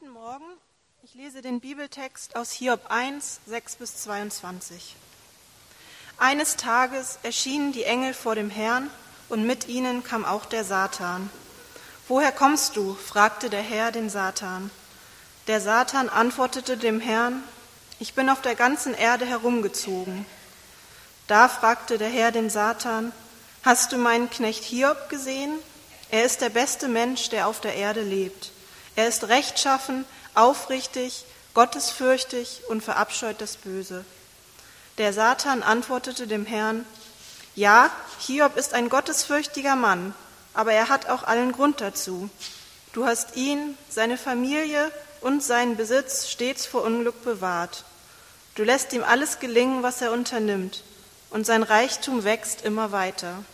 Guten Morgen. Ich lese den Bibeltext aus Hiob 1, 6 bis 22. Eines Tages erschienen die Engel vor dem Herrn und mit ihnen kam auch der Satan. Woher kommst du? fragte der Herr den Satan. Der Satan antwortete dem Herrn, ich bin auf der ganzen Erde herumgezogen. Da fragte der Herr den Satan, hast du meinen Knecht Hiob gesehen? Er ist der beste Mensch, der auf der Erde lebt. Er ist rechtschaffen, aufrichtig, gottesfürchtig und verabscheut das Böse. Der Satan antwortete dem Herrn, ja, Hiob ist ein gottesfürchtiger Mann, aber er hat auch allen Grund dazu. Du hast ihn, seine Familie und seinen Besitz stets vor Unglück bewahrt. Du lässt ihm alles gelingen, was er unternimmt, und sein Reichtum wächst immer weiter.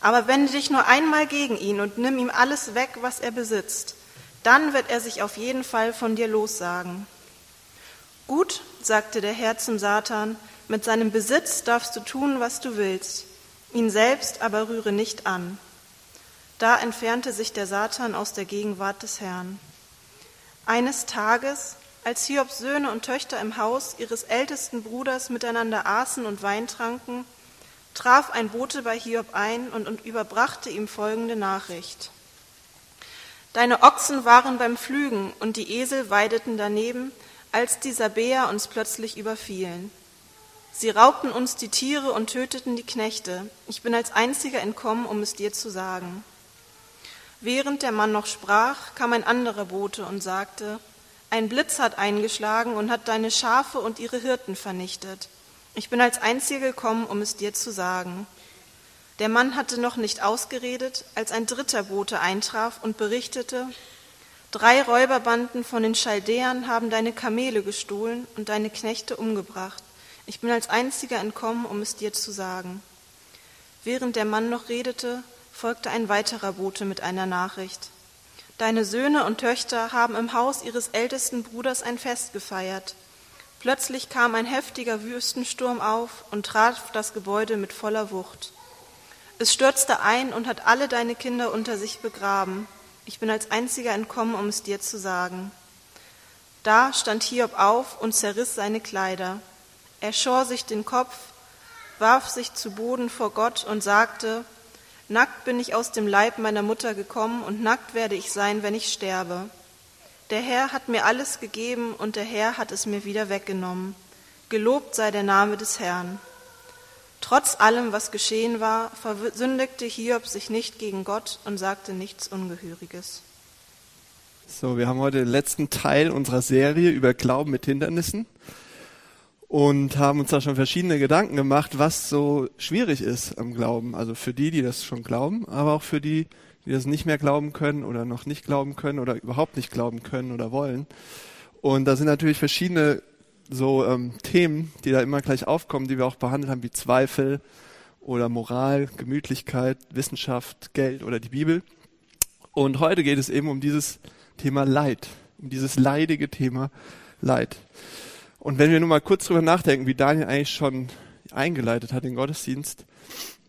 Aber wende dich nur einmal gegen ihn und nimm ihm alles weg, was er besitzt. Dann wird er sich auf jeden Fall von dir lossagen. Gut, sagte der Herr zum Satan, mit seinem Besitz darfst du tun, was du willst, ihn selbst aber rühre nicht an. Da entfernte sich der Satan aus der Gegenwart des Herrn. Eines Tages, als Hiobs Söhne und Töchter im Haus ihres ältesten Bruders miteinander aßen und Wein tranken, traf ein Bote bei Hiob ein und, überbrachte ihm folgende Nachricht. Deine Ochsen waren beim Pflügen und die Esel weideten daneben, als die Sabäer uns plötzlich überfielen. Sie raubten uns die Tiere und töteten die Knechte. Ich bin als einziger entkommen, um es dir zu sagen. Während der Mann noch sprach, kam ein anderer Bote und sagte, ein Blitz hat eingeschlagen und hat deine Schafe und ihre Hirten vernichtet. Ich bin als einziger gekommen, um es dir zu sagen. Der Mann hatte noch nicht ausgeredet, als ein dritter Bote eintraf und berichtete, drei Räuberbanden von den Chaldäern haben deine Kamele gestohlen und deine Knechte umgebracht. Ich bin als einziger entkommen, um es dir zu sagen. Während der Mann noch redete, folgte ein weiterer Bote mit einer Nachricht. Deine Söhne und Töchter haben im Haus ihres ältesten Bruders ein Fest gefeiert. Plötzlich kam ein heftiger Wüstensturm auf und traf das Gebäude mit voller Wucht. Es stürzte ein und hat alle deine Kinder unter sich begraben. Ich bin als einziger entkommen, um es dir zu sagen. Da stand Hiob auf und zerriss seine Kleider. Er schor sich den Kopf, warf sich zu Boden vor Gott und sagte, Nackt bin ich aus dem Leib meiner Mutter gekommen und nackt werde ich sein, wenn ich sterbe. Der Herr hat mir alles gegeben und der Herr hat es mir wieder weggenommen. Gelobt sei der Name des Herrn. Trotz allem, was geschehen war, versündigte Hiob sich nicht gegen Gott und sagte nichts Ungehöriges. So, wir haben heute den letzten Teil unserer Serie über Glauben mit Hindernissen und haben uns da schon verschiedene Gedanken gemacht, was so schwierig ist am Glauben. Also für die, die das schon glauben, aber auch für die, die das nicht mehr glauben können oder noch nicht glauben können oder überhaupt nicht glauben können oder wollen. Und da sind natürlich verschiedene so ähm, Themen, die da immer gleich aufkommen, die wir auch behandelt haben, wie Zweifel oder Moral, Gemütlichkeit, Wissenschaft, Geld oder die Bibel. Und heute geht es eben um dieses Thema Leid, um dieses leidige Thema Leid. Und wenn wir nun mal kurz drüber nachdenken, wie Daniel eigentlich schon eingeleitet hat den Gottesdienst,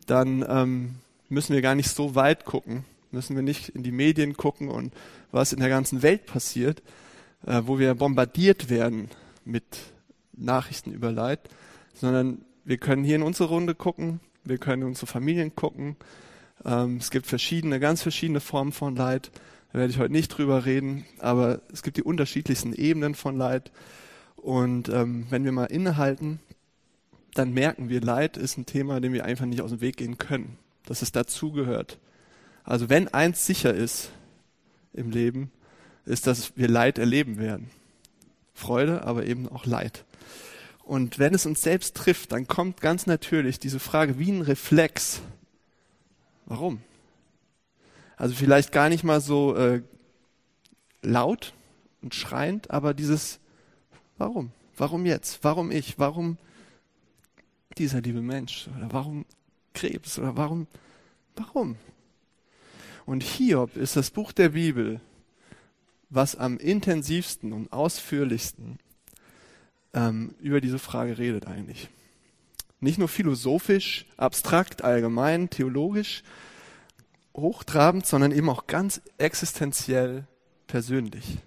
dann ähm, müssen wir gar nicht so weit gucken, müssen wir nicht in die Medien gucken und was in der ganzen Welt passiert, äh, wo wir bombardiert werden mit Nachrichten über Leid, sondern wir können hier in unsere Runde gucken, wir können in unsere Familien gucken. Ähm, es gibt verschiedene, ganz verschiedene Formen von Leid. Da werde ich heute nicht drüber reden, aber es gibt die unterschiedlichsten Ebenen von Leid. Und ähm, wenn wir mal innehalten, dann merken wir, Leid ist ein Thema, dem wir einfach nicht aus dem Weg gehen können, dass es dazugehört. Also wenn eins sicher ist im Leben, ist, dass wir Leid erleben werden. Freude, aber eben auch Leid. Und wenn es uns selbst trifft, dann kommt ganz natürlich diese Frage wie ein Reflex. Warum? Also vielleicht gar nicht mal so äh, laut und schreiend, aber dieses Warum? Warum jetzt? Warum ich? Warum dieser liebe Mensch? Oder warum Krebs? Oder warum? Warum? Und Hiob ist das Buch der Bibel, was am intensivsten und ausführlichsten ähm, über diese Frage redet eigentlich. Nicht nur philosophisch, abstrakt, allgemein, theologisch, hochtrabend, sondern eben auch ganz existenziell persönlich.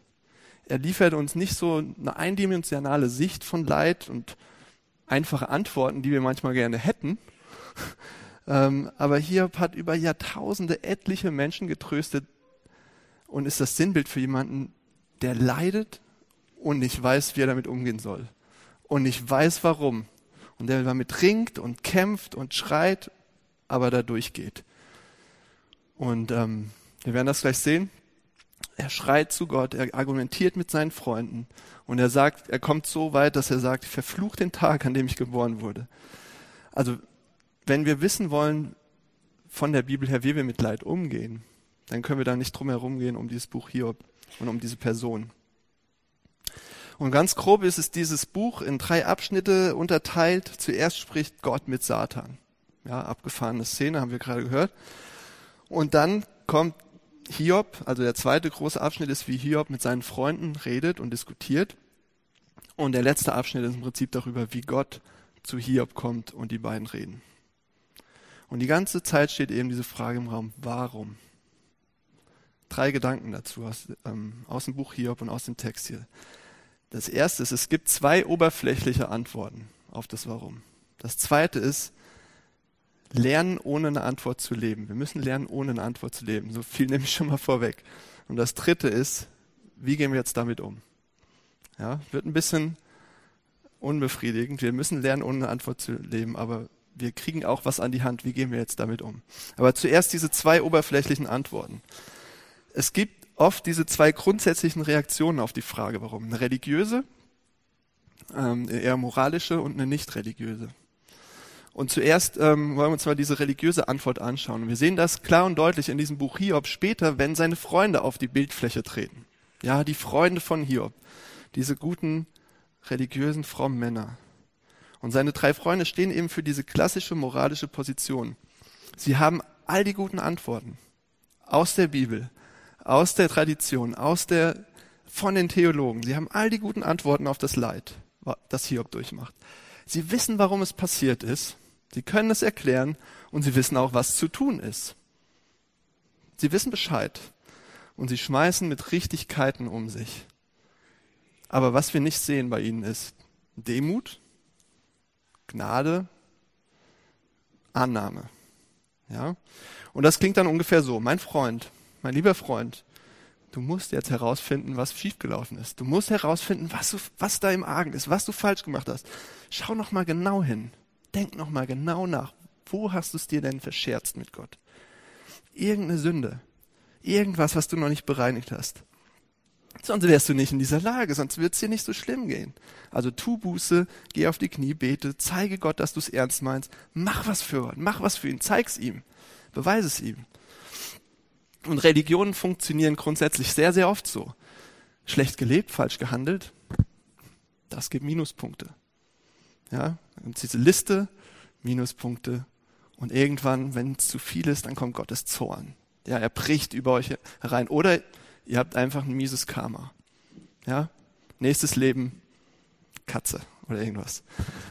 Er liefert uns nicht so eine eindimensionale Sicht von Leid und einfache Antworten, die wir manchmal gerne hätten. ähm, aber Hiob hat über Jahrtausende etliche Menschen getröstet und ist das Sinnbild für jemanden, der leidet und nicht weiß, wie er damit umgehen soll. Und nicht weiß, warum. Und der damit ringt und kämpft und schreit, aber da durchgeht. Und ähm, wir werden das gleich sehen. Er schreit zu Gott, er argumentiert mit seinen Freunden und er sagt, er kommt so weit, dass er sagt, ich verfluche den Tag, an dem ich geboren wurde. Also, wenn wir wissen wollen von der Bibel her, wie wir mit Leid umgehen, dann können wir da nicht drum herum gehen um dieses Buch Hiob und um diese Person. Und ganz grob ist es dieses Buch in drei Abschnitte unterteilt. Zuerst spricht Gott mit Satan. Ja, abgefahrene Szene, haben wir gerade gehört. Und dann kommt Hiob, also der zweite große Abschnitt ist, wie Hiob mit seinen Freunden redet und diskutiert. Und der letzte Abschnitt ist im Prinzip darüber, wie Gott zu Hiob kommt und die beiden reden. Und die ganze Zeit steht eben diese Frage im Raum, warum? Drei Gedanken dazu aus, ähm, aus dem Buch Hiob und aus dem Text hier. Das erste ist, es gibt zwei oberflächliche Antworten auf das Warum. Das zweite ist, lernen, ohne eine Antwort zu leben. Wir müssen lernen, ohne eine Antwort zu leben. So viel nehme ich schon mal vorweg. Und das dritte ist, wie gehen wir jetzt damit um? Ja, wird ein bisschen unbefriedigend. Wir müssen lernen, ohne eine Antwort zu leben, aber wir kriegen auch was an die Hand. Wie gehen wir jetzt damit um? Aber zuerst diese zwei oberflächlichen Antworten. Es gibt oft diese zwei grundsätzlichen Reaktionen auf die Frage, warum. Eine religiöse, ähm, eher moralische und eine nicht religiöse. Und zuerst ähm, wollen wir uns mal diese religiöse Antwort anschauen. Wir sehen das klar und deutlich in diesem Buch Hiob später, wenn seine Freunde auf die Bildfläche treten. Ja, die Freunde von Hiob. Diese guten, religiösen, frommen Männer. Und seine drei Freunde stehen eben für diese klassische moralische Position. Sie haben all die guten Antworten aus der Bibel, aus der Tradition, aus der, von den Theologen. Sie haben all die guten Antworten auf das Leid, das Hiob durchmacht. Sie wissen, warum es passiert ist. Sie können es erklären und sie wissen auch, was zu tun ist. Sie wissen Bescheid und sie schmeißen mit Richtigkeiten um sich. Aber was wir nicht sehen bei ihnen ist Demut, Gnade, Annahme. Ja? Und das klingt dann ungefähr so. Mein Freund, mein lieber Freund, du musst jetzt herausfinden, was schiefgelaufen ist. Du musst herausfinden, was, du, was da im Argen ist, was du falsch gemacht hast. Schau noch mal genau hin. Denk noch mal genau nach. Wo hast du es dir denn verscherzt mit Gott? Irgendeine Sünde. Irgendwas, was du noch nicht bereinigt hast. Sonst wärst du nicht in dieser Lage, sonst wird es dir nicht so schlimm gehen. Also tu Buße, geh auf die Knie, bete, zeige Gott, dass du es ernst meinst. Mach was für Gott, mach was für ihn, zeig's ihm, beweise es ihm. Und Religionen funktionieren grundsätzlich sehr, sehr oft so. Schlecht gelebt, falsch gehandelt, das gibt Minuspunkte. Ja, und diese Liste, Minuspunkte. Und irgendwann, wenn es zu viel ist, dann kommt Gottes Zorn. Ja, er bricht über euch herein. Oder ihr habt einfach ein mieses Karma. Ja, nächstes Leben, Katze oder irgendwas.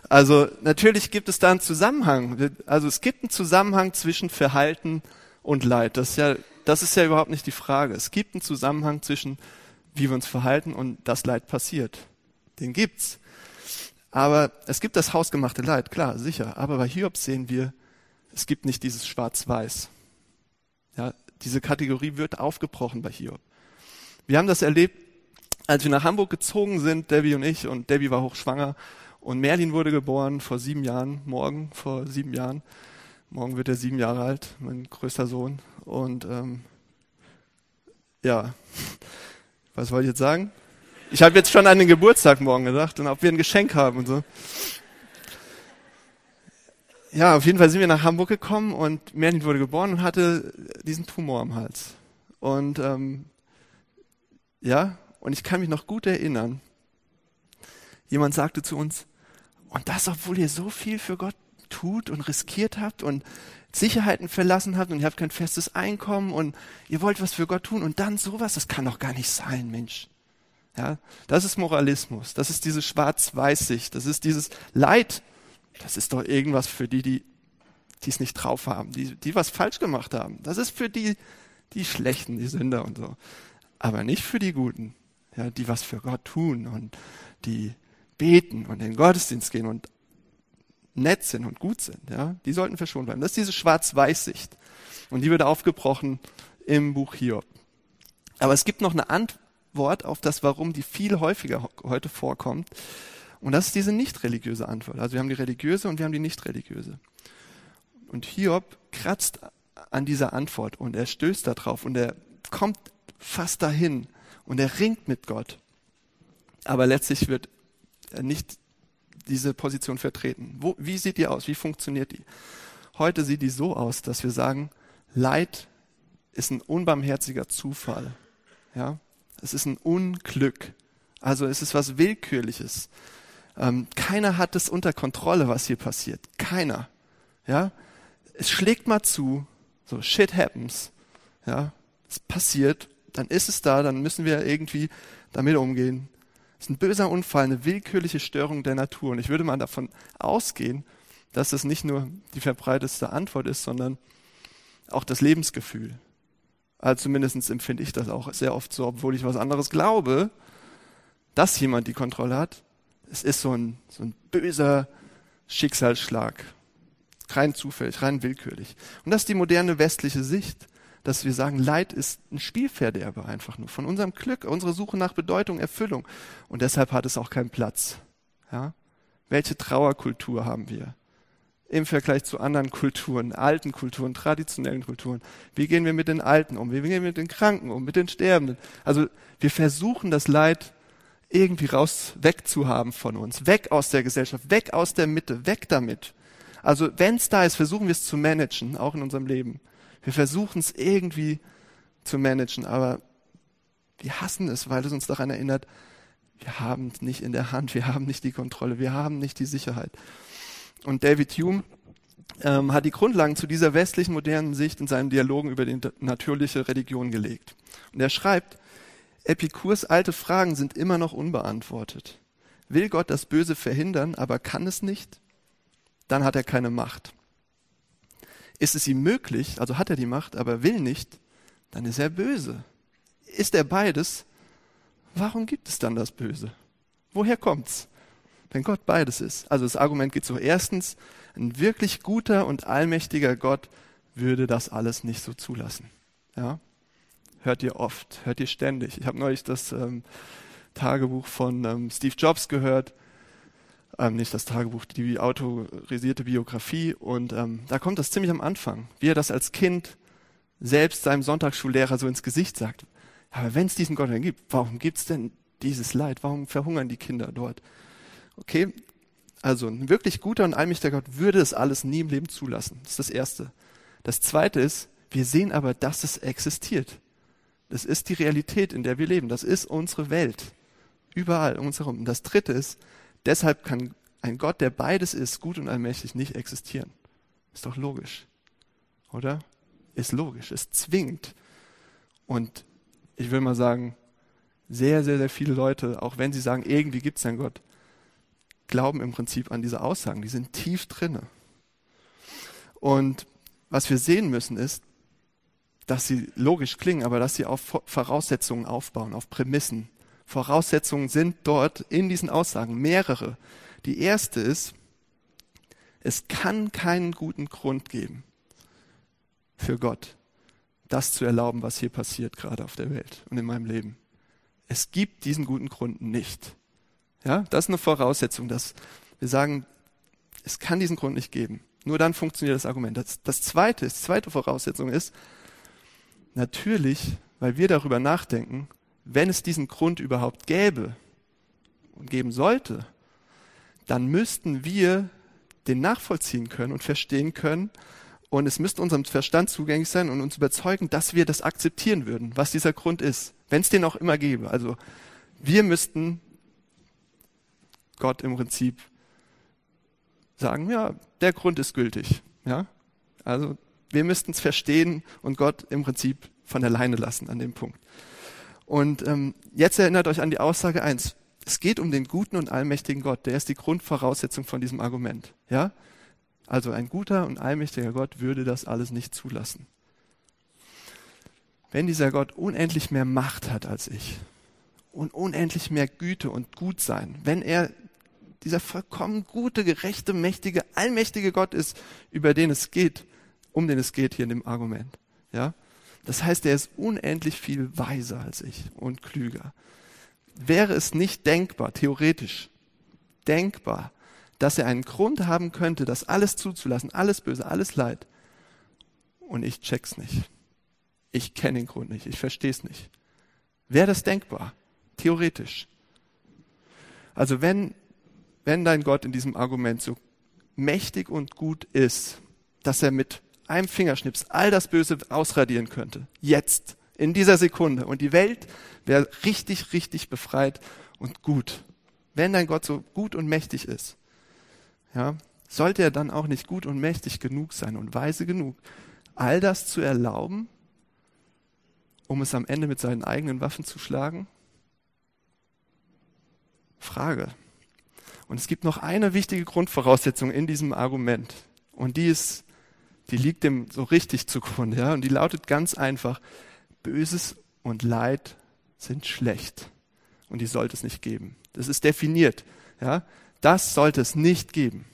Also natürlich gibt es da einen Zusammenhang. Also es gibt einen Zusammenhang zwischen Verhalten und Leid. Das ist ja, das ist ja überhaupt nicht die Frage. Es gibt einen Zusammenhang zwischen wie wir uns verhalten und das Leid passiert. Den gibt's. Aber es gibt das hausgemachte Leid, klar, sicher. Aber bei Hiob sehen wir, es gibt nicht dieses Schwarz-Weiß. Ja, diese Kategorie wird aufgebrochen bei Hiob. Wir haben das erlebt, als wir nach Hamburg gezogen sind, Debbie und ich, und Debbie war hochschwanger, und Merlin wurde geboren vor sieben Jahren, morgen vor sieben Jahren. Morgen wird er sieben Jahre alt, mein größter Sohn. Und ähm, ja, was wollte ich jetzt sagen? Ich habe jetzt schon an den Geburtstag morgen gedacht und ob wir ein Geschenk haben und so. Ja, auf jeden Fall sind wir nach Hamburg gekommen und Merlin wurde geboren und hatte diesen Tumor am Hals. Und ähm, ja, und ich kann mich noch gut erinnern. Jemand sagte zu uns, und das, obwohl ihr so viel für Gott tut und riskiert habt und Sicherheiten verlassen habt und ihr habt kein festes Einkommen und ihr wollt was für Gott tun und dann sowas, das kann doch gar nicht sein, Mensch. Ja, das ist Moralismus. Das ist diese Schwarz-Weiß-Sicht. Das ist dieses Leid. Das ist doch irgendwas für die, die es nicht drauf haben, die, die was falsch gemacht haben. Das ist für die, die Schlechten, die Sünder und so. Aber nicht für die Guten. ja, die was für Gott tun und die beten und in den Gottesdienst gehen und nett sind und gut sind, ja, die sollten verschont bleiben. Das ist diese Schwarz-Weiß-Sicht. Und die wird aufgebrochen im Buch Hiob. Aber es gibt noch eine Antwort auf das Warum, die viel häufiger heute vorkommt. Und das ist diese nicht religiöse Antwort. Also wir haben die religiöse und wir haben die nicht religiöse. Und Hiob kratzt an dieser Antwort und er stößt darauf und er kommt fast dahin und er ringt mit Gott. Aber letztlich wird er nicht diese Position vertreten. Wo, wie sieht die aus? Wie funktioniert die? Heute sieht die so aus, dass wir sagen, Leid ist ein unbarmherziger Zufall. Ja? Es ist ein Unglück. Also es ist was Willkürliches. Ähm, keiner hat es unter Kontrolle, was hier passiert. Keiner. Ja? Es schlägt mal zu. So, shit happens. Ja? Es passiert. Dann ist es da. Dann müssen wir irgendwie damit umgehen. Ist ein böser Unfall, eine willkürliche Störung der Natur. Und ich würde mal davon ausgehen, dass es nicht nur die verbreitetste Antwort ist, sondern auch das Lebensgefühl. Also zumindest empfinde ich das auch sehr oft so, obwohl ich was anderes glaube, dass jemand die Kontrolle hat. Es ist so ein, so ein böser Schicksalsschlag. Rein zufällig, rein willkürlich. Und das ist die moderne westliche Sicht, dass wir sagen, Leid ist ein Spielverderber einfach nur von unserem Glück, unserer Suche nach Bedeutung, Erfüllung. Und deshalb hat es auch keinen Platz. Ja? Welche Trauerkultur haben wir? im Vergleich zu anderen Kulturen, alten Kulturen, traditionellen Kulturen. Wie gehen wir mit den Alten um? Wie gehen wir mit den Kranken um, mit den Sterbenden? Also wir versuchen das Leid irgendwie raus, wegzuhaben von uns, weg aus der Gesellschaft, weg aus der Mitte, weg damit. Also wenn es da ist, versuchen wir es zu managen, auch in unserem Leben. Wir versuchen es irgendwie zu managen, aber wir hassen es, weil es uns daran erinnert, wir haben es nicht in der Hand, wir haben nicht die Kontrolle, wir haben nicht die Sicherheit. Und David Hume ähm, hat die Grundlagen zu dieser westlichen modernen Sicht in seinen Dialogen über die natürliche Religion gelegt. Und er schreibt, Epikurs alte Fragen sind immer noch unbeantwortet. Will Gott das Böse verhindern, aber kann es nicht? Dann hat er keine Macht. Ist es ihm möglich, also hat er die Macht, aber will nicht, dann ist er böse. Ist er beides, warum gibt es dann das Böse? Woher kommt's? wenn Gott beides ist. Also das Argument geht so. Erstens, ein wirklich guter und allmächtiger Gott würde das alles nicht so zulassen. Ja? Hört ihr oft, hört ihr ständig. Ich habe neulich das ähm, Tagebuch von ähm, Steve Jobs gehört. Ähm, nicht das Tagebuch, die autorisierte Biografie. Und ähm, da kommt das ziemlich am Anfang, wie er das als Kind selbst seinem Sonntagsschullehrer so ins Gesicht sagt. Aber wenn es diesen Gott denn gibt, warum gibt es denn dieses Leid? Warum verhungern die Kinder dort? Okay, also ein wirklich guter und allmächtiger Gott würde es alles nie im Leben zulassen. Das ist das Erste. Das Zweite ist, wir sehen aber, dass es existiert. Das ist die Realität, in der wir leben. Das ist unsere Welt. Überall um uns herum. Und das Dritte ist, deshalb kann ein Gott, der beides ist, gut und allmächtig, nicht existieren. Ist doch logisch. Oder? Ist logisch. Ist zwingend. Und ich will mal sagen, sehr, sehr, sehr viele Leute, auch wenn sie sagen, irgendwie gibt es einen Gott, glauben im Prinzip an diese Aussagen. Die sind tief drinne. Und was wir sehen müssen ist, dass sie logisch klingen, aber dass sie auf Voraussetzungen aufbauen, auf Prämissen. Voraussetzungen sind dort in diesen Aussagen mehrere. Die erste ist, es kann keinen guten Grund geben für Gott, das zu erlauben, was hier passiert gerade auf der Welt und in meinem Leben. Es gibt diesen guten Grund nicht. Ja, das ist eine Voraussetzung, dass wir sagen, es kann diesen Grund nicht geben. Nur dann funktioniert das Argument. Das, das zweite, die zweite Voraussetzung ist, natürlich, weil wir darüber nachdenken, wenn es diesen Grund überhaupt gäbe und geben sollte, dann müssten wir den nachvollziehen können und verstehen können und es müsste unserem Verstand zugänglich sein und uns überzeugen, dass wir das akzeptieren würden, was dieser Grund ist, wenn es den auch immer gäbe. Also wir müssten Gott im Prinzip sagen, ja, der Grund ist gültig. Ja? Also wir müssten es verstehen und Gott im Prinzip von alleine lassen an dem Punkt. Und ähm, jetzt erinnert euch an die Aussage eins: Es geht um den guten und allmächtigen Gott. Der ist die Grundvoraussetzung von diesem Argument. Ja? Also ein guter und allmächtiger Gott würde das alles nicht zulassen. Wenn dieser Gott unendlich mehr Macht hat als ich, und unendlich mehr Güte und Gutsein, wenn er dieser vollkommen gute, gerechte, mächtige, allmächtige Gott ist, über den es geht, um den es geht hier in dem Argument. Ja? Das heißt, er ist unendlich viel weiser als ich und klüger. Wäre es nicht denkbar, theoretisch denkbar, dass er einen Grund haben könnte, das alles zuzulassen, alles Böse, alles Leid, und ich check's nicht. Ich kenne den Grund nicht, ich verstehe es nicht. Wäre das denkbar? Theoretisch. Also wenn wenn dein Gott in diesem Argument so mächtig und gut ist, dass er mit einem Fingerschnips all das Böse ausradieren könnte, jetzt, in dieser Sekunde, und die Welt wäre richtig, richtig befreit und gut. Wenn dein Gott so gut und mächtig ist, ja, sollte er dann auch nicht gut und mächtig genug sein und weise genug, all das zu erlauben, um es am Ende mit seinen eigenen Waffen zu schlagen? Frage. Und es gibt noch eine wichtige Grundvoraussetzung in diesem Argument. Und die ist, die liegt dem so richtig zugrunde, ja. Und die lautet ganz einfach, Böses und Leid sind schlecht. Und die sollte es nicht geben. Das ist definiert, ja. Das sollte es nicht geben.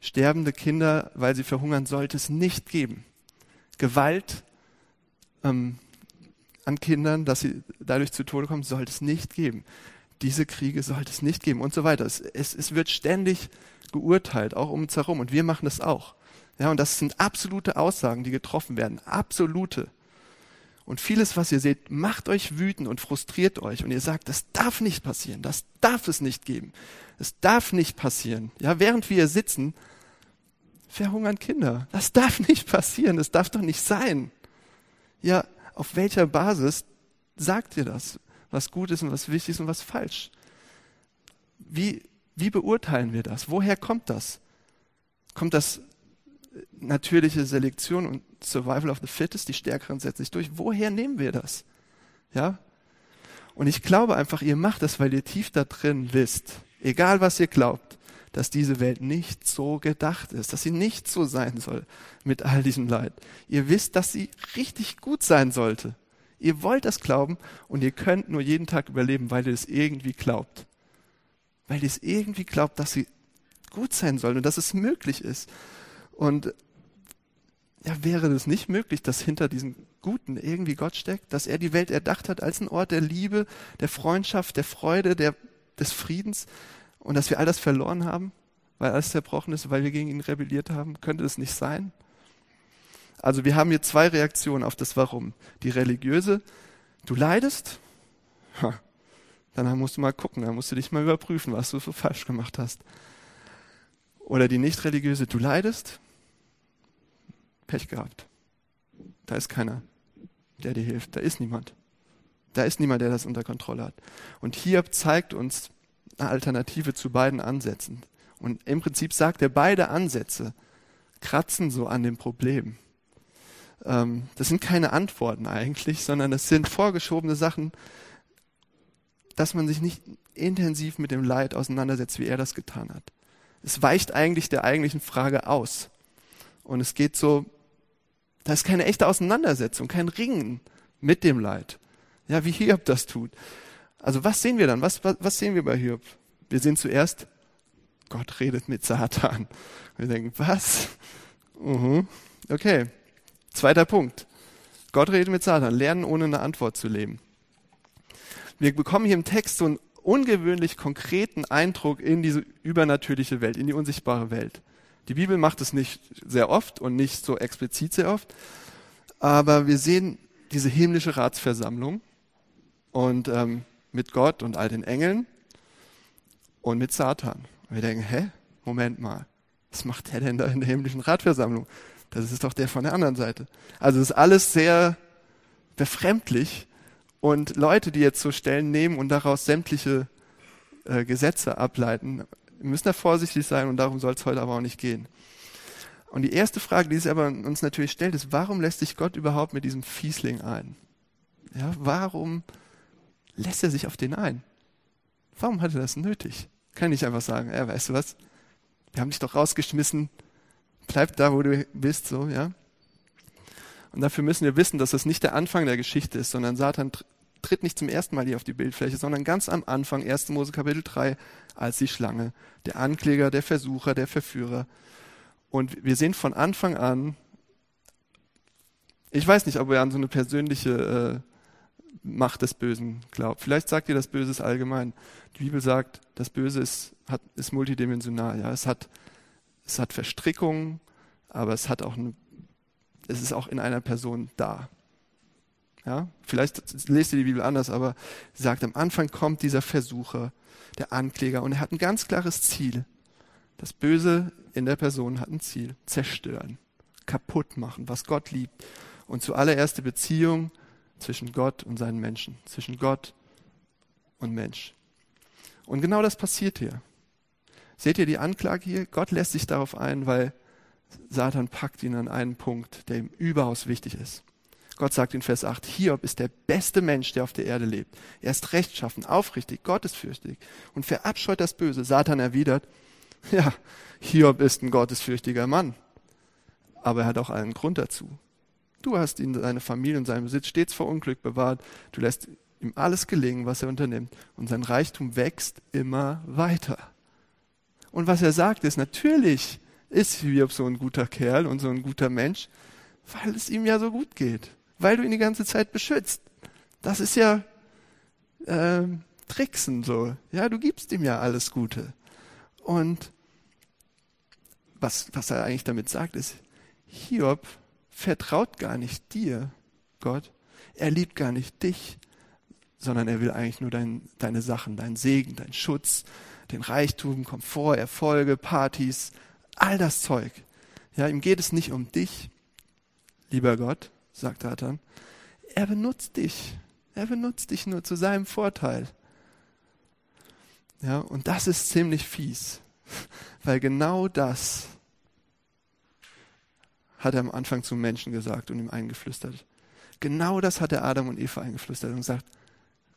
Sterbende Kinder, weil sie verhungern, sollte es nicht geben. Gewalt ähm, an Kindern, dass sie dadurch zu Tode kommen, sollte es nicht geben diese Kriege sollte es nicht geben und so weiter. Es, es, es wird ständig geurteilt, auch um uns herum. Und wir machen das auch. Ja, und das sind absolute Aussagen, die getroffen werden. Absolute. Und vieles, was ihr seht, macht euch wütend und frustriert euch. Und ihr sagt, das darf nicht passieren. Das darf es nicht geben. Es darf nicht passieren. Ja, während wir sitzen, verhungern Kinder. Das darf nicht passieren. Das darf doch nicht sein. Ja, auf welcher Basis sagt ihr das? was gut ist und was wichtig ist und was falsch. Wie, wie beurteilen wir das? Woher kommt das? Kommt das natürliche Selektion und Survival of the Fittest, die Stärkeren setzen sich durch? Woher nehmen wir das? Ja? Und ich glaube einfach, ihr macht das, weil ihr tief da drin wisst, egal was ihr glaubt, dass diese Welt nicht so gedacht ist, dass sie nicht so sein soll mit all diesem Leid. Ihr wisst, dass sie richtig gut sein sollte. Ihr wollt das glauben und ihr könnt nur jeden Tag überleben, weil ihr es irgendwie glaubt. Weil ihr es irgendwie glaubt, dass sie gut sein soll und dass es möglich ist. Und ja, wäre es nicht möglich, dass hinter diesem Guten irgendwie Gott steckt, dass er die Welt erdacht hat als ein Ort der Liebe, der Freundschaft, der Freude, der, des Friedens und dass wir all das verloren haben, weil alles zerbrochen ist, weil wir gegen ihn rebelliert haben? Könnte es nicht sein? Also wir haben hier zwei Reaktionen auf das Warum. Die religiöse, du leidest, ha, dann musst du mal gucken, dann musst du dich mal überprüfen, was du so falsch gemacht hast. Oder die nicht religiöse, du leidest, Pech gehabt. Da ist keiner, der dir hilft. Da ist niemand. Da ist niemand, der das unter Kontrolle hat. Und hier zeigt uns eine Alternative zu beiden Ansätzen. Und im Prinzip sagt er, beide Ansätze kratzen so an dem Problem ähm, das sind keine Antworten eigentlich, sondern das sind vorgeschobene Sachen, dass man sich nicht intensiv mit dem Leid auseinandersetzt, wie er das getan hat. Es weicht eigentlich der eigentlichen Frage aus. Und es geht so, da ist keine echte Auseinandersetzung, kein Ringen mit dem Leid. Ja, wie Hiob das tut. Also was sehen wir dann? Was, was, was sehen wir bei Hiob? Wir sehen zuerst, Gott redet mit Satan. Wir denken, was? Uh -huh. Okay, Zweiter Punkt. Gott redet mit Satan. Lernen, ohne eine Antwort zu leben. Wir bekommen hier im Text so einen ungewöhnlich konkreten Eindruck in diese übernatürliche Welt, in die unsichtbare Welt. Die Bibel macht es nicht sehr oft und nicht so explizit sehr oft, aber wir sehen diese himmlische Ratsversammlung und ähm, mit Gott und all den Engeln und mit Satan. Und wir denken, hä, Moment mal, was macht der denn da in der himmlischen Ratversammlung? Das ist doch der von der anderen Seite. Also es ist alles sehr befremdlich und Leute, die jetzt so Stellen nehmen und daraus sämtliche äh, Gesetze ableiten, müssen da vorsichtig sein und darum soll es heute aber auch nicht gehen. Und die erste Frage, die es aber uns natürlich stellt, ist, warum lässt sich Gott überhaupt mit diesem Fiesling ein? Ja, warum lässt er sich auf den ein? Warum hat er das nötig? Kann ich einfach sagen, ja, weißt du was? Wir haben dich doch rausgeschmissen, bleib da, wo du bist, so, ja. Und dafür müssen wir wissen, dass das nicht der Anfang der Geschichte ist, sondern Satan tritt nicht zum ersten Mal hier auf die Bildfläche, sondern ganz am Anfang, 1. Mose Kapitel 3, als die Schlange, der Ankläger, der Versucher, der Verführer. Und wir sehen von Anfang an, ich weiß nicht, ob ihr an so eine persönliche äh, Macht des Bösen glaubt. Vielleicht sagt ihr, das Böse ist allgemein. Die Bibel sagt, das Böse ist, hat, ist multidimensional. Ja? Es, hat, es hat Verstrickungen, aber es hat auch eine, es ist auch in einer Person da. Ja? Vielleicht lest ihr die Bibel anders, aber sie sagt, am Anfang kommt dieser Versucher, der Ankläger, und er hat ein ganz klares Ziel. Das Böse in der Person hat ein Ziel. Zerstören, kaputt machen, was Gott liebt. Und zuallererst die Beziehung zwischen Gott und seinen Menschen, zwischen Gott und Mensch. Und genau das passiert hier. Seht ihr die Anklage hier? Gott lässt sich darauf ein, weil Satan packt ihn an einen Punkt, der ihm überaus wichtig ist. Gott sagt in Vers 8, Hiob ist der beste Mensch, der auf der Erde lebt. Er ist rechtschaffen, aufrichtig, gottesfürchtig und verabscheut das Böse. Satan erwidert, ja, Hiob ist ein gottesfürchtiger Mann, aber er hat auch einen Grund dazu. Du hast ihn, seine Familie und seinen Besitz stets vor Unglück bewahrt. Du lässt ihm alles gelingen, was er unternimmt. Und sein Reichtum wächst immer weiter. Und was er sagt ist, natürlich ist Hiob so ein guter Kerl und so ein guter Mensch, weil es ihm ja so gut geht. Weil du ihn die ganze Zeit beschützt. Das ist ja äh, Tricksen so. Ja, du gibst ihm ja alles Gute. Und was, was er eigentlich damit sagt, ist, Hiob vertraut gar nicht dir, Gott. Er liebt gar nicht dich, sondern er will eigentlich nur dein, deine Sachen, deinen Segen, deinen Schutz, den Reichtum, Komfort, Erfolge, Partys, all das Zeug. Ja, ihm geht es nicht um dich, lieber Gott, sagt Satan. Er benutzt dich. Er benutzt dich nur zu seinem Vorteil. Ja, und das ist ziemlich fies, weil genau das hat er am Anfang zum Menschen gesagt und ihm eingeflüstert. Genau das hat er Adam und Eva eingeflüstert und gesagt,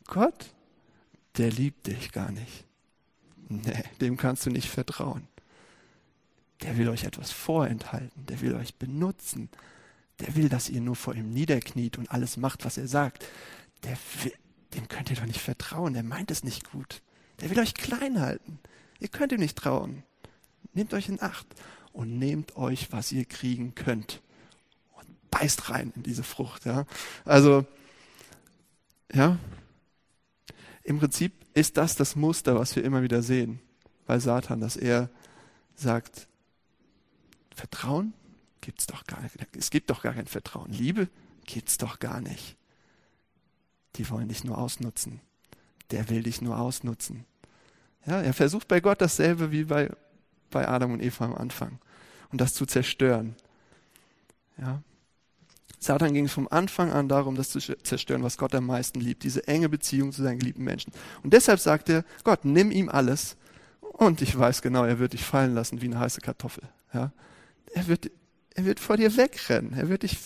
Gott, der liebt dich gar nicht. Nee, dem kannst du nicht vertrauen. Der will euch etwas vorenthalten, der will euch benutzen, der will, dass ihr nur vor ihm niederkniet und alles macht, was er sagt. Der will, dem könnt ihr doch nicht vertrauen, der meint es nicht gut. Der will euch klein halten. Ihr könnt ihm nicht trauen. Nehmt euch in Acht und nehmt euch, was ihr kriegen könnt. Und beißt rein in diese Frucht. Ja? Also, ja, im Prinzip ist das das Muster, was wir immer wieder sehen bei Satan, dass er sagt, Vertrauen gibt's doch gar. Es gibt doch gar kein Vertrauen. Liebe gibt's doch gar nicht. Die wollen dich nur ausnutzen. Der will dich nur ausnutzen. Ja, er versucht bei Gott dasselbe wie bei bei Adam und Eva am Anfang und das zu zerstören. Ja. Satan ging es vom Anfang an darum, das zu zerstören, was Gott am meisten liebt, diese enge Beziehung zu seinen geliebten Menschen. Und deshalb sagt er, Gott, nimm ihm alles und ich weiß genau, er wird dich fallen lassen wie eine heiße Kartoffel. Ja. Er, wird, er wird vor dir wegrennen, er wird dich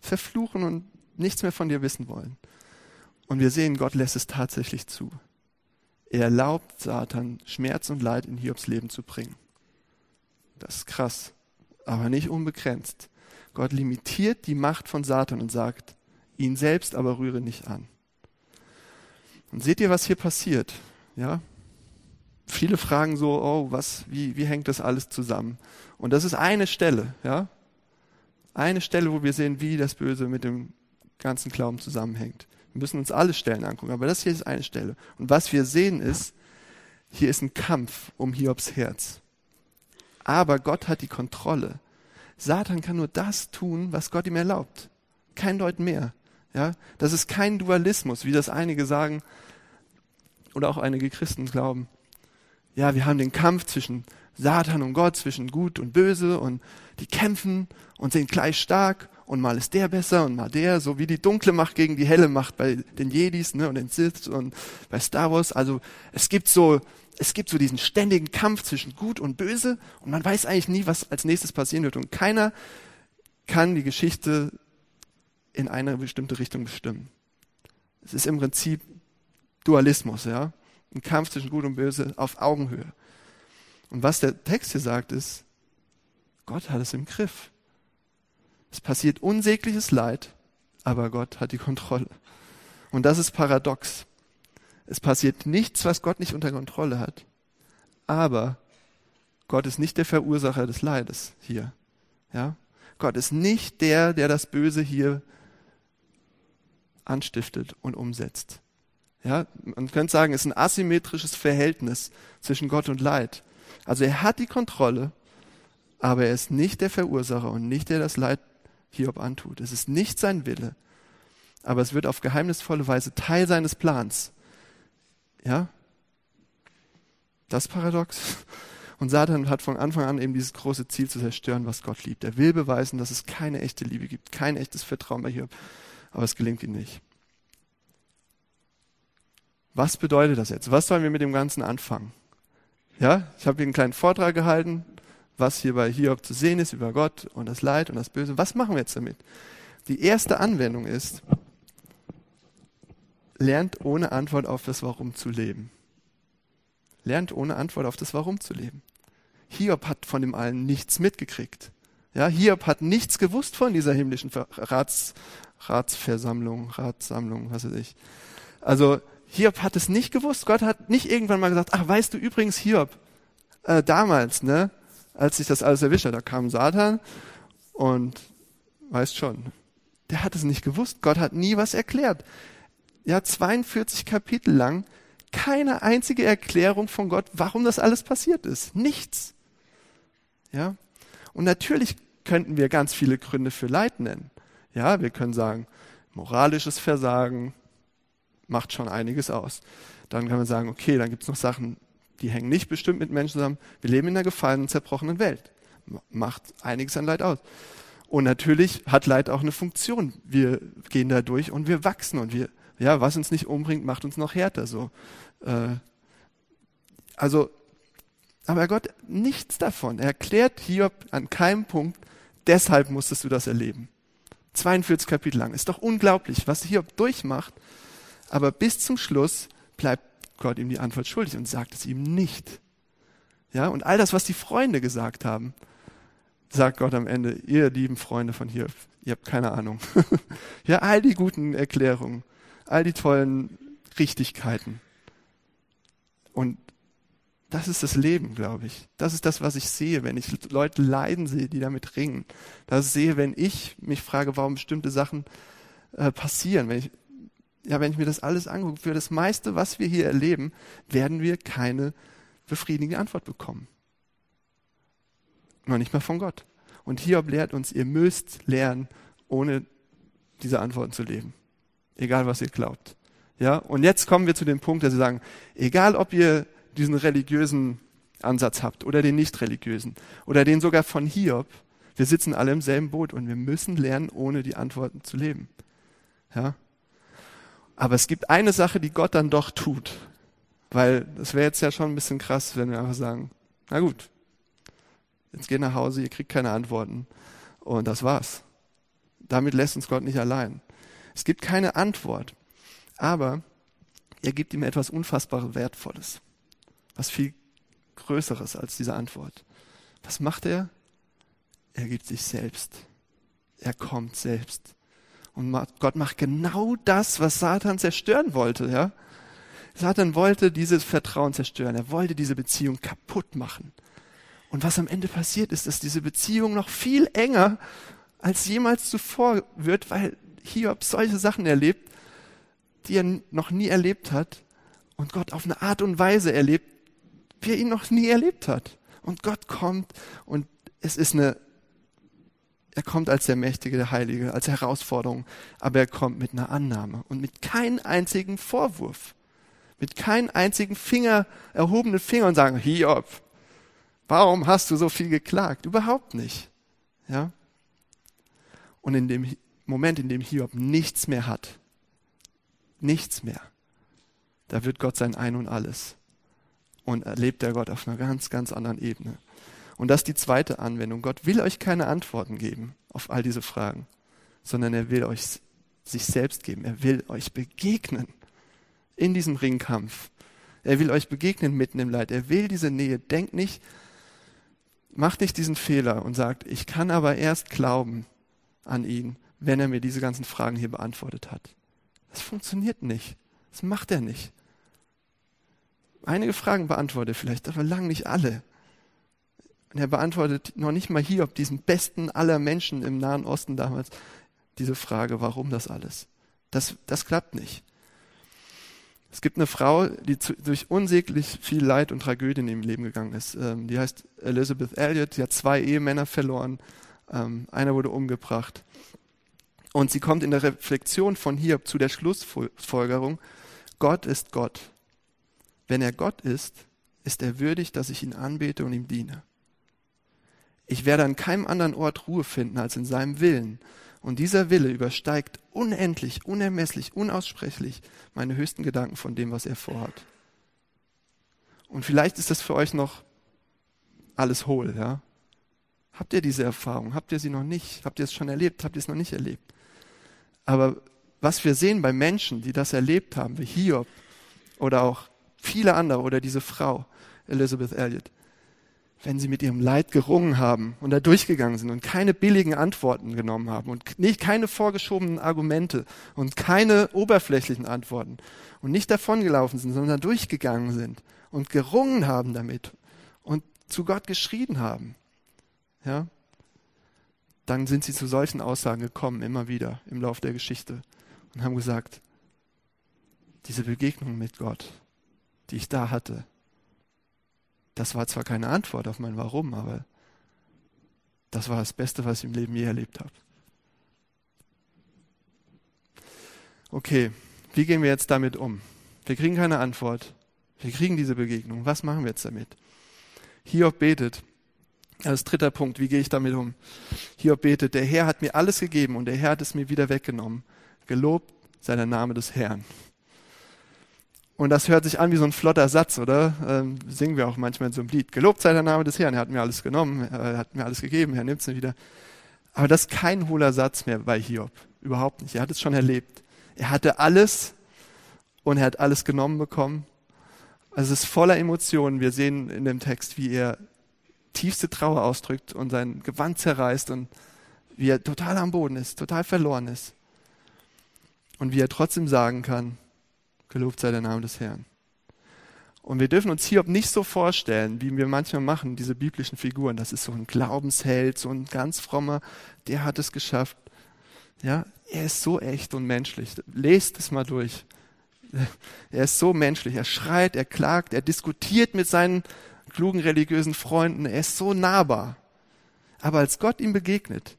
verfluchen und nichts mehr von dir wissen wollen. Und wir sehen, Gott lässt es tatsächlich zu. Er erlaubt Satan, Schmerz und Leid in Hiobs Leben zu bringen. Das ist krass, aber nicht unbegrenzt. Gott limitiert die Macht von Satan und sagt, ihn selbst aber rühre nicht an. Und seht ihr, was hier passiert? Ja? Viele fragen so, oh, was, wie, wie hängt das alles zusammen? Und das ist eine Stelle, ja? Eine Stelle, wo wir sehen, wie das Böse mit dem ganzen Glauben zusammenhängt. Wir müssen uns alle Stellen angucken, aber das hier ist eine Stelle. Und was wir sehen ist, hier ist ein Kampf um Hiobs Herz. Aber Gott hat die Kontrolle. Satan kann nur das tun, was Gott ihm erlaubt. Kein Deut mehr. Ja, das ist kein Dualismus, wie das einige sagen oder auch einige Christen glauben. Ja, wir haben den Kampf zwischen Satan und Gott, zwischen Gut und Böse und die kämpfen und sind gleich stark und mal ist der besser und mal der, so wie die dunkle Macht gegen die helle Macht bei den Jedis ne, und den Sith und bei Star Wars. Also es gibt so es gibt so diesen ständigen Kampf zwischen Gut und Böse und man weiß eigentlich nie, was als nächstes passieren wird. Und keiner kann die Geschichte in eine bestimmte Richtung bestimmen. Es ist im Prinzip Dualismus, ja. Ein Kampf zwischen Gut und Böse auf Augenhöhe. Und was der Text hier sagt, ist, Gott hat es im Griff. Es passiert unsägliches Leid, aber Gott hat die Kontrolle. Und das ist paradox. Es passiert nichts, was Gott nicht unter Kontrolle hat. Aber Gott ist nicht der Verursacher des Leides hier. Ja? Gott ist nicht der, der das Böse hier anstiftet und umsetzt. Ja, man könnte sagen, es ist ein asymmetrisches Verhältnis zwischen Gott und Leid. Also er hat die Kontrolle, aber er ist nicht der Verursacher und nicht der das Leid Hiob antut. Es ist nicht sein Wille, aber es wird auf geheimnisvolle Weise Teil seines Plans. Ja? Das paradox. Und Satan hat von Anfang an eben dieses große Ziel zu zerstören, was Gott liebt. Er will beweisen, dass es keine echte Liebe gibt, kein echtes Vertrauen bei Hiob. Aber es gelingt ihm nicht. Was bedeutet das jetzt? Was sollen wir mit dem Ganzen anfangen? Ja, ich habe hier einen kleinen Vortrag gehalten, was hier bei Hiob zu sehen ist über Gott und das Leid und das Böse. Was machen wir jetzt damit? Die erste Anwendung ist, lernt ohne Antwort auf das Warum zu leben. Lernt ohne Antwort auf das Warum zu leben. Hiob hat von dem allen nichts mitgekriegt. Ja, Hiob hat nichts gewusst von dieser himmlischen Rats, Ratsversammlung, Ratssammlung, was weiß ich. Also Hiob hat es nicht gewusst. Gott hat nicht irgendwann mal gesagt, ach, weißt du übrigens, Hiob, äh, damals, ne, als sich das alles erwischt hat, da kam Satan und weißt schon, der hat es nicht gewusst. Gott hat nie was erklärt. Ja, 42 Kapitel lang keine einzige Erklärung von Gott, warum das alles passiert ist. Nichts. Ja. Und natürlich könnten wir ganz viele Gründe für Leid nennen. Ja, wir können sagen, moralisches Versagen, macht schon einiges aus. Dann kann man sagen, okay, dann gibt es noch Sachen, die hängen nicht bestimmt mit Menschen zusammen. Wir leben in einer gefallenen, zerbrochenen Welt. Macht einiges an Leid aus. Und natürlich hat Leid auch eine Funktion. Wir gehen da durch und wir wachsen und wir, ja, was uns nicht umbringt, macht uns noch härter. So, äh, also, aber Gott nichts davon. Er erklärt Hiob an keinem Punkt. Deshalb musstest du das erleben. 42 Kapitel lang. Ist doch unglaublich, was Hiob durchmacht aber bis zum Schluss bleibt Gott ihm die Antwort schuldig und sagt es ihm nicht. Ja, und all das, was die Freunde gesagt haben, sagt Gott am Ende, ihr lieben Freunde von hier, ihr habt keine Ahnung. ja, all die guten Erklärungen, all die tollen Richtigkeiten. Und das ist das Leben, glaube ich. Das ist das, was ich sehe, wenn ich Leute leiden sehe, die damit ringen. Das sehe, wenn ich mich frage, warum bestimmte Sachen äh, passieren. Wenn ich ja, wenn ich mir das alles angucke, für das meiste, was wir hier erleben, werden wir keine befriedigende Antwort bekommen. Noch nicht mal von Gott. Und Hiob lehrt uns, ihr müsst lernen, ohne diese Antworten zu leben. Egal, was ihr glaubt. Ja, und jetzt kommen wir zu dem Punkt, dass sie sagen, egal ob ihr diesen religiösen Ansatz habt oder den nicht religiösen oder den sogar von Hiob, wir sitzen alle im selben Boot und wir müssen lernen, ohne die Antworten zu leben. Ja, aber es gibt eine Sache, die Gott dann doch tut. Weil das wäre jetzt ja schon ein bisschen krass, wenn wir einfach sagen, na gut, jetzt geht nach Hause, ihr kriegt keine Antworten. Und das war's. Damit lässt uns Gott nicht allein. Es gibt keine Antwort. Aber er gibt ihm etwas unfassbar Wertvolles. Was viel Größeres als diese Antwort. Was macht er? Er gibt sich selbst. Er kommt selbst. Und Gott macht genau das, was Satan zerstören wollte, ja. Satan wollte dieses Vertrauen zerstören. Er wollte diese Beziehung kaputt machen. Und was am Ende passiert ist, dass diese Beziehung noch viel enger als jemals zuvor wird, weil Hiob solche Sachen erlebt, die er noch nie erlebt hat und Gott auf eine Art und Weise erlebt, wie er ihn noch nie erlebt hat. Und Gott kommt und es ist eine er kommt als der mächtige, der Heilige, als Herausforderung, aber er kommt mit einer Annahme und mit keinem einzigen Vorwurf, mit keinem einzigen Finger, erhobenen Finger und sagen, Hiob, warum hast du so viel geklagt? Überhaupt nicht. Ja? Und in dem Moment, in dem Hiob nichts mehr hat, nichts mehr, da wird Gott sein Ein und Alles. Und erlebt der Gott auf einer ganz, ganz anderen Ebene. Und das ist die zweite Anwendung. Gott will euch keine Antworten geben auf all diese Fragen, sondern er will euch sich selbst geben. Er will euch begegnen in diesem Ringkampf. Er will euch begegnen mitten im Leid. Er will diese Nähe. Denkt nicht, macht nicht diesen Fehler und sagt, ich kann aber erst glauben an ihn, wenn er mir diese ganzen Fragen hier beantwortet hat. Das funktioniert nicht. Das macht er nicht. Einige Fragen beantwortet vielleicht, aber lang nicht alle. Und er beantwortet noch nicht mal Hiob, diesen besten aller Menschen im Nahen Osten damals, diese Frage, warum das alles? Das, das klappt nicht. Es gibt eine Frau, die zu, durch unsäglich viel Leid und Tragödien im Leben gegangen ist. Ähm, die heißt Elizabeth Elliot. Die hat zwei Ehemänner verloren. Ähm, einer wurde umgebracht. Und sie kommt in der Reflexion von Hiob zu der Schlussfolgerung, Gott ist Gott. Wenn er Gott ist, ist er würdig, dass ich ihn anbete und ihm diene. Ich werde an keinem anderen Ort Ruhe finden als in seinem Willen. Und dieser Wille übersteigt unendlich, unermesslich, unaussprechlich meine höchsten Gedanken von dem, was er vorhat. Und vielleicht ist das für euch noch alles hohl, ja? Habt ihr diese Erfahrung? Habt ihr sie noch nicht? Habt ihr es schon erlebt? Habt ihr es noch nicht erlebt? Aber was wir sehen bei Menschen, die das erlebt haben, wie Hiob oder auch viele andere oder diese Frau, Elizabeth Elliot, wenn sie mit ihrem Leid gerungen haben und da durchgegangen sind und keine billigen Antworten genommen haben und nicht keine vorgeschobenen Argumente und keine oberflächlichen Antworten und nicht davongelaufen sind, sondern durchgegangen sind und gerungen haben damit und zu Gott geschrien haben, ja, dann sind sie zu solchen Aussagen gekommen, immer wieder im Laufe der Geschichte und haben gesagt, diese Begegnung mit Gott, die ich da hatte, das war zwar keine Antwort auf mein Warum, aber das war das Beste, was ich im Leben je erlebt habe. Okay, wie gehen wir jetzt damit um? Wir kriegen keine Antwort. Wir kriegen diese Begegnung. Was machen wir jetzt damit? Hiob betet. Als dritter Punkt, wie gehe ich damit um? Hiob betet, der Herr hat mir alles gegeben und der Herr hat es mir wieder weggenommen. Gelobt sei der Name des Herrn. Und das hört sich an wie so ein flotter Satz, oder? Ähm, singen wir auch manchmal in so einem Lied. Gelobt sei der Name des Herrn, er hat mir alles genommen, er hat mir alles gegeben, er nimmt es mir wieder. Aber das ist kein hohler Satz mehr bei Hiob. Überhaupt nicht. Er hat es schon erlebt. Er hatte alles und er hat alles genommen bekommen. Also es ist voller Emotionen. Wir sehen in dem Text, wie er tiefste Trauer ausdrückt und sein Gewand zerreißt und wie er total am Boden ist, total verloren ist. Und wie er trotzdem sagen kann, Gelobt sei der Name des Herrn. Und wir dürfen uns Hiob nicht so vorstellen, wie wir manchmal machen, diese biblischen Figuren. Das ist so ein Glaubensheld, so ein ganz frommer, der hat es geschafft. Ja, er ist so echt und menschlich. Lest es mal durch. Er ist so menschlich. Er schreit, er klagt, er diskutiert mit seinen klugen religiösen Freunden. Er ist so nahbar. Aber als Gott ihm begegnet,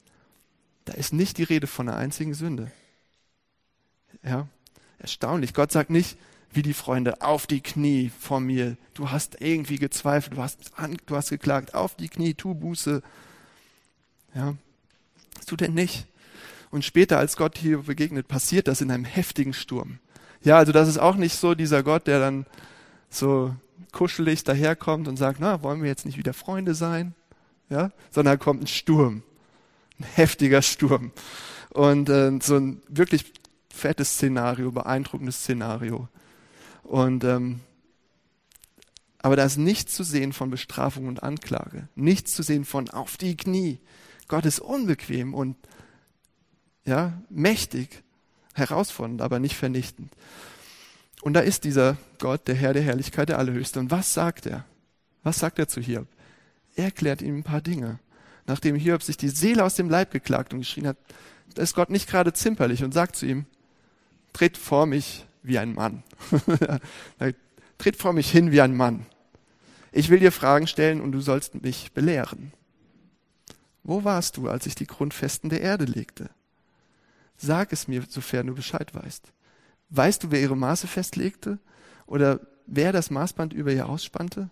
da ist nicht die Rede von einer einzigen Sünde. Ja, Erstaunlich. Gott sagt nicht, wie die Freunde, auf die Knie vor mir. Du hast irgendwie gezweifelt, du hast, du hast geklagt, auf die Knie, tu Buße. Ja, das tut er nicht. Und später, als Gott hier begegnet, passiert das in einem heftigen Sturm. Ja, also das ist auch nicht so dieser Gott, der dann so kuschelig daherkommt und sagt, na, wollen wir jetzt nicht wieder Freunde sein? Ja, sondern kommt ein Sturm. Ein heftiger Sturm. Und äh, so ein wirklich fettes Szenario, beeindruckendes Szenario. Und ähm, aber da ist nichts zu sehen von Bestrafung und Anklage, nichts zu sehen von auf die Knie. Gott ist unbequem und ja mächtig, herausfordernd, aber nicht vernichtend. Und da ist dieser Gott, der Herr der Herrlichkeit, der Allerhöchste. Und was sagt er? Was sagt er zu Hiob? Er erklärt ihm ein paar Dinge. Nachdem Hiob sich die Seele aus dem Leib geklagt und geschrien hat, da ist Gott nicht gerade zimperlich und sagt zu ihm, tritt vor mich wie ein Mann. tritt vor mich hin wie ein Mann. Ich will dir Fragen stellen und du sollst mich belehren. Wo warst du, als ich die Grundfesten der Erde legte? Sag es mir, sofern du Bescheid weißt. Weißt du, wer ihre Maße festlegte? Oder wer das Maßband über ihr ausspannte?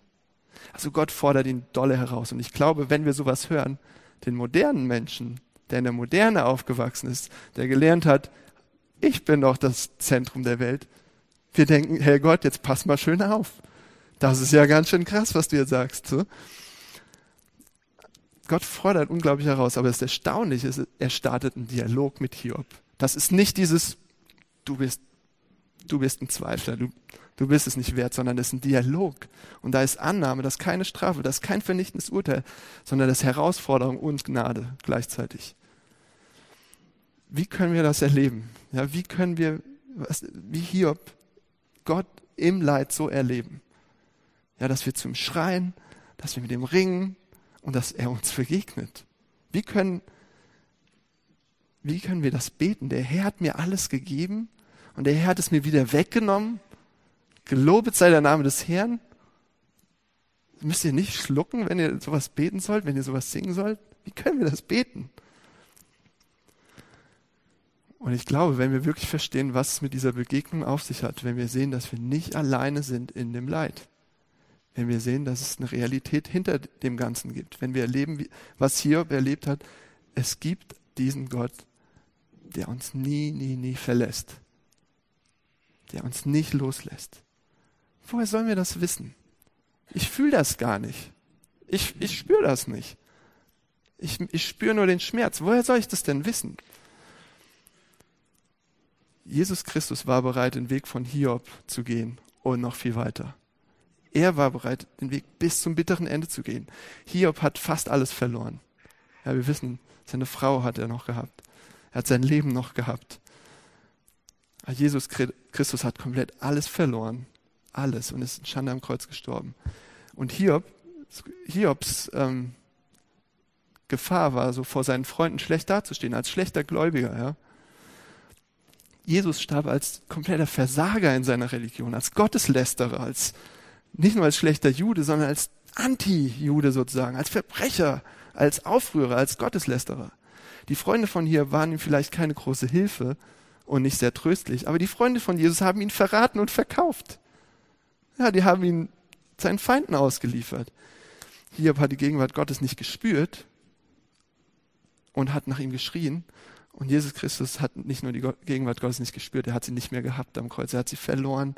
Also Gott fordert ihn dolle heraus. Und ich glaube, wenn wir sowas hören, den modernen Menschen, der in der Moderne aufgewachsen ist, der gelernt hat, ich bin doch das Zentrum der Welt. Wir denken, Herr Gott, jetzt pass mal schön auf. Das ist ja ganz schön krass, was du jetzt sagst. So. Gott fordert unglaublich heraus, aber das Erstaunliche ist, er startet einen Dialog mit Hiob. Das ist nicht dieses, du bist, du bist ein Zweifler, du, du bist es nicht wert, sondern das ist ein Dialog. Und da ist Annahme, das ist keine Strafe, das ist kein vernichtendes Urteil, sondern das ist Herausforderung und Gnade gleichzeitig wie können wir das erleben? Ja, wie können wir was, wie Hiob, Gott im Leid so erleben. Ja, dass wir zum Schreien, dass wir mit ihm ringen und dass er uns begegnet. Wie können, wie können wir das beten? Der Herr hat mir alles gegeben und der Herr hat es mir wieder weggenommen. Gelobet sei der Name des Herrn. Müsst ihr nicht schlucken, wenn ihr sowas beten sollt, wenn ihr sowas singen sollt? Wie können wir das beten? Und ich glaube, wenn wir wirklich verstehen, was es mit dieser Begegnung auf sich hat, wenn wir sehen, dass wir nicht alleine sind in dem Leid, wenn wir sehen, dass es eine Realität hinter dem Ganzen gibt, wenn wir erleben, was Hiob erlebt hat, es gibt diesen Gott, der uns nie, nie, nie verlässt, der uns nicht loslässt. Woher sollen wir das wissen? Ich fühle das gar nicht. Ich, ich spüre das nicht. Ich, ich spüre nur den Schmerz. Woher soll ich das denn wissen? Jesus Christus war bereit, den Weg von Hiob zu gehen und noch viel weiter. Er war bereit, den Weg bis zum bitteren Ende zu gehen. Hiob hat fast alles verloren. Ja, wir wissen, seine Frau hat er noch gehabt. Er hat sein Leben noch gehabt. Aber Jesus Christus hat komplett alles verloren. Alles. Und ist in Schande am Kreuz gestorben. Und Hiob, Hiobs ähm, Gefahr war, so vor seinen Freunden schlecht dazustehen, als schlechter Gläubiger. Ja. Jesus starb als kompletter Versager in seiner Religion, als Gotteslästerer, als nicht nur als schlechter Jude, sondern als Anti-Jude sozusagen, als Verbrecher, als Aufrührer, als Gotteslästerer. Die Freunde von hier waren ihm vielleicht keine große Hilfe und nicht sehr tröstlich, aber die Freunde von Jesus haben ihn verraten und verkauft. Ja, die haben ihn seinen Feinden ausgeliefert. Hiob hat die Gegenwart Gottes nicht gespürt und hat nach ihm geschrien. Und Jesus Christus hat nicht nur die Gegenwart Gottes nicht gespürt, er hat sie nicht mehr gehabt am Kreuz, er hat sie verloren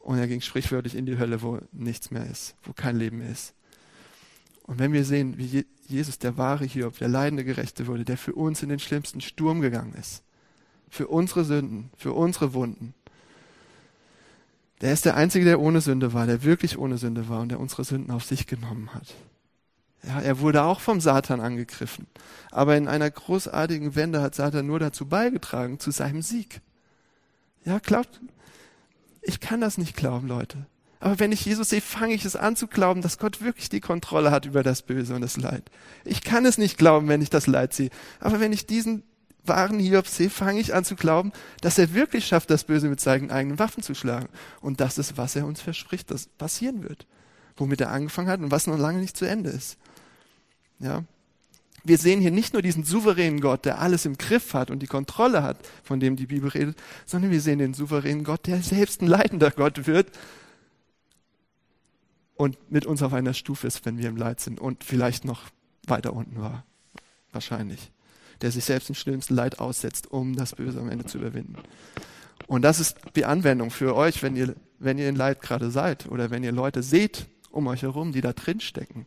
und er ging sprichwörtlich in die Hölle, wo nichts mehr ist, wo kein Leben mehr ist. Und wenn wir sehen, wie Jesus der wahre Hiob, der leidende Gerechte wurde, der für uns in den schlimmsten Sturm gegangen ist, für unsere Sünden, für unsere Wunden, der ist der Einzige, der ohne Sünde war, der wirklich ohne Sünde war und der unsere Sünden auf sich genommen hat. Ja, er wurde auch vom Satan angegriffen. Aber in einer großartigen Wende hat Satan nur dazu beigetragen, zu seinem Sieg. Ja, glaubt, ich kann das nicht glauben, Leute. Aber wenn ich Jesus sehe, fange ich es an zu glauben, dass Gott wirklich die Kontrolle hat über das Böse und das Leid. Ich kann es nicht glauben, wenn ich das Leid sehe. Aber wenn ich diesen wahren Hiob sehe, fange ich an zu glauben, dass er wirklich schafft, das Böse mit seinen eigenen Waffen zu schlagen. Und das ist, was er uns verspricht, dass passieren wird. Womit er angefangen hat und was noch lange nicht zu Ende ist. Ja. Wir sehen hier nicht nur diesen souveränen Gott, der alles im Griff hat und die Kontrolle hat, von dem die Bibel redet, sondern wir sehen den souveränen Gott, der selbst ein leidender Gott wird und mit uns auf einer Stufe ist, wenn wir im Leid sind und vielleicht noch weiter unten war. Wahrscheinlich der sich selbst dem schlimmsten Leid aussetzt, um das Böse am Ende zu überwinden. Und das ist die Anwendung für euch, wenn ihr, wenn ihr in Leid gerade seid oder wenn ihr Leute seht um euch herum, die da drin stecken.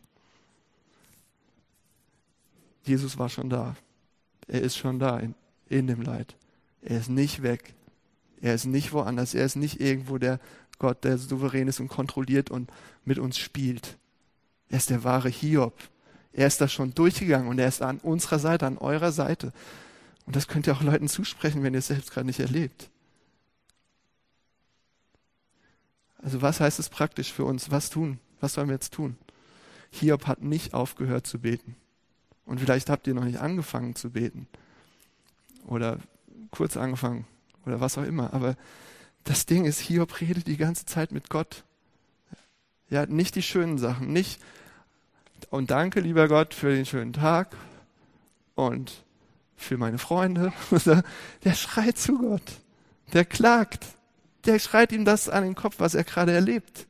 Jesus war schon da. Er ist schon da in, in dem Leid. Er ist nicht weg. Er ist nicht woanders. Er ist nicht irgendwo der Gott, der souverän ist und kontrolliert und mit uns spielt. Er ist der wahre Hiob, er ist da schon durchgegangen und er ist an unserer Seite, an eurer Seite. Und das könnt ihr auch Leuten zusprechen, wenn ihr es selbst gerade nicht erlebt. Also was heißt es praktisch für uns? Was tun? Was sollen wir jetzt tun? Hiob hat nicht aufgehört zu beten. Und vielleicht habt ihr noch nicht angefangen zu beten. Oder kurz angefangen. Oder was auch immer. Aber das Ding ist, Hiob redet die ganze Zeit mit Gott. Ja, nicht die schönen Sachen, nicht und danke, lieber Gott, für den schönen Tag und für meine Freunde. Der schreit zu Gott. Der klagt. Der schreit ihm das an den Kopf, was er gerade erlebt.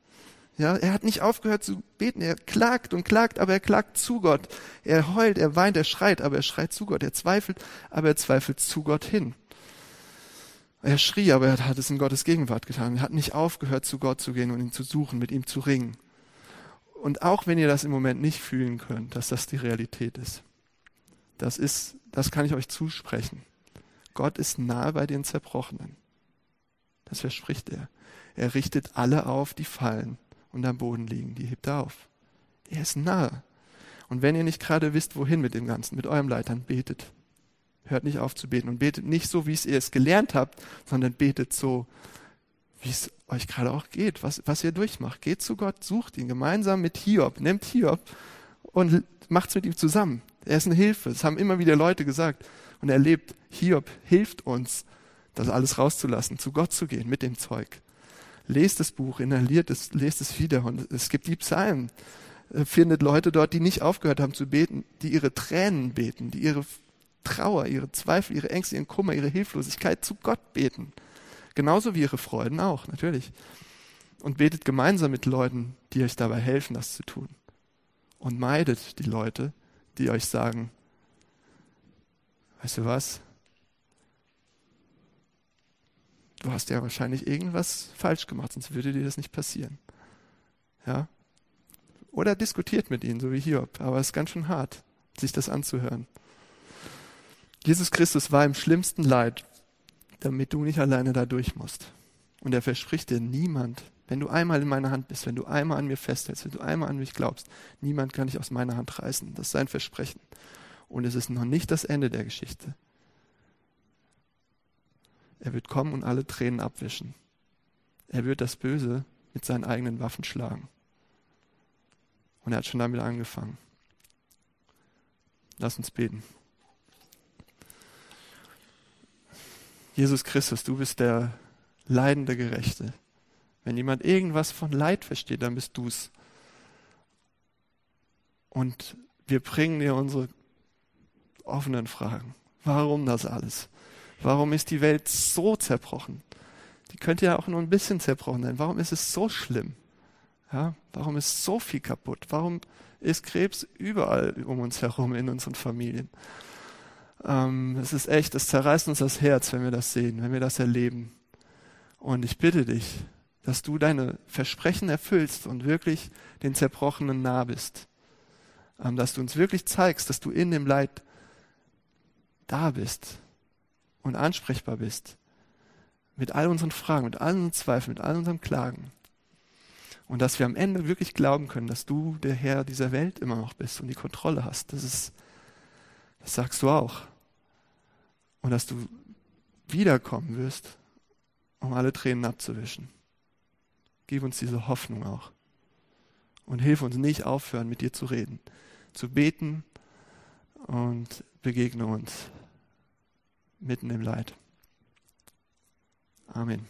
Ja, er hat nicht aufgehört zu beten. Er klagt und klagt, aber er klagt zu Gott. Er heult, er weint, er schreit, aber er schreit zu Gott. Er zweifelt, aber er zweifelt zu Gott hin. Er schrie, aber er hat es in Gottes Gegenwart getan. Er hat nicht aufgehört, zu Gott zu gehen und ihn zu suchen, mit ihm zu ringen. Und auch wenn ihr das im Moment nicht fühlen könnt, dass das die Realität ist, das ist, das kann ich euch zusprechen. Gott ist nahe bei den Zerbrochenen. Das verspricht er. Er richtet alle auf, die fallen und am Boden liegen. Die hebt er auf. Er ist nahe. Und wenn ihr nicht gerade wisst, wohin mit dem Ganzen, mit eurem Leid, dann betet. Hört nicht auf zu beten und betet nicht so, wie es ihr es gelernt habt, sondern betet so, wie es euch gerade auch geht, was, was ihr durchmacht. Geht zu Gott, sucht ihn gemeinsam mit Hiob, nehmt Hiob und macht's mit ihm zusammen. Er ist eine Hilfe. Das haben immer wieder Leute gesagt. Und er lebt. Hiob hilft uns, das alles rauszulassen, zu Gott zu gehen mit dem Zeug. Lest das Buch, inhaliert es, lest es wieder. Und es gibt die Psalmen. Äh, findet Leute dort, die nicht aufgehört haben zu beten, die ihre Tränen beten, die ihre Trauer, ihre Zweifel, ihre Ängste, ihren Kummer, ihre Hilflosigkeit zu Gott beten. Genauso wie ihre Freuden auch, natürlich. Und betet gemeinsam mit Leuten, die euch dabei helfen, das zu tun. Und meidet die Leute, die euch sagen, weißt du was? Du hast ja wahrscheinlich irgendwas falsch gemacht, sonst würde dir das nicht passieren. Ja? Oder diskutiert mit ihnen, so wie Hiob. Aber es ist ganz schön hart, sich das anzuhören. Jesus Christus war im schlimmsten Leid, damit du nicht alleine da durch musst. Und er verspricht dir, niemand, wenn du einmal in meiner Hand bist, wenn du einmal an mir festhältst, wenn du einmal an mich glaubst, niemand kann dich aus meiner Hand reißen. Das ist sein Versprechen. Und es ist noch nicht das Ende der Geschichte. Er wird kommen und alle Tränen abwischen. Er wird das Böse mit seinen eigenen Waffen schlagen. Und er hat schon damit angefangen. Lass uns beten. Jesus Christus, du bist der leidende Gerechte. Wenn jemand irgendwas von Leid versteht, dann bist du's. Und wir bringen dir unsere offenen Fragen. Warum das alles? Warum ist die Welt so zerbrochen? Die könnte ja auch nur ein bisschen zerbrochen sein. Warum ist es so schlimm? Ja, warum ist so viel kaputt? Warum ist Krebs überall um uns herum in unseren Familien? Ähm, es ist echt, es zerreißt uns das Herz, wenn wir das sehen, wenn wir das erleben. Und ich bitte dich, dass du deine Versprechen erfüllst und wirklich den Zerbrochenen nah bist. Ähm, dass du uns wirklich zeigst, dass du in dem Leid da bist und ansprechbar bist. Mit all unseren Fragen, mit all unseren Zweifeln, mit all unseren Klagen. Und dass wir am Ende wirklich glauben können, dass du der Herr dieser Welt immer noch bist und die Kontrolle hast. Das ist, das sagst du auch und dass du wiederkommen wirst, um alle Tränen abzuwischen. Gib uns diese Hoffnung auch. Und hilf uns nicht aufhören, mit dir zu reden, zu beten und begegne uns mitten im Leid. Amen.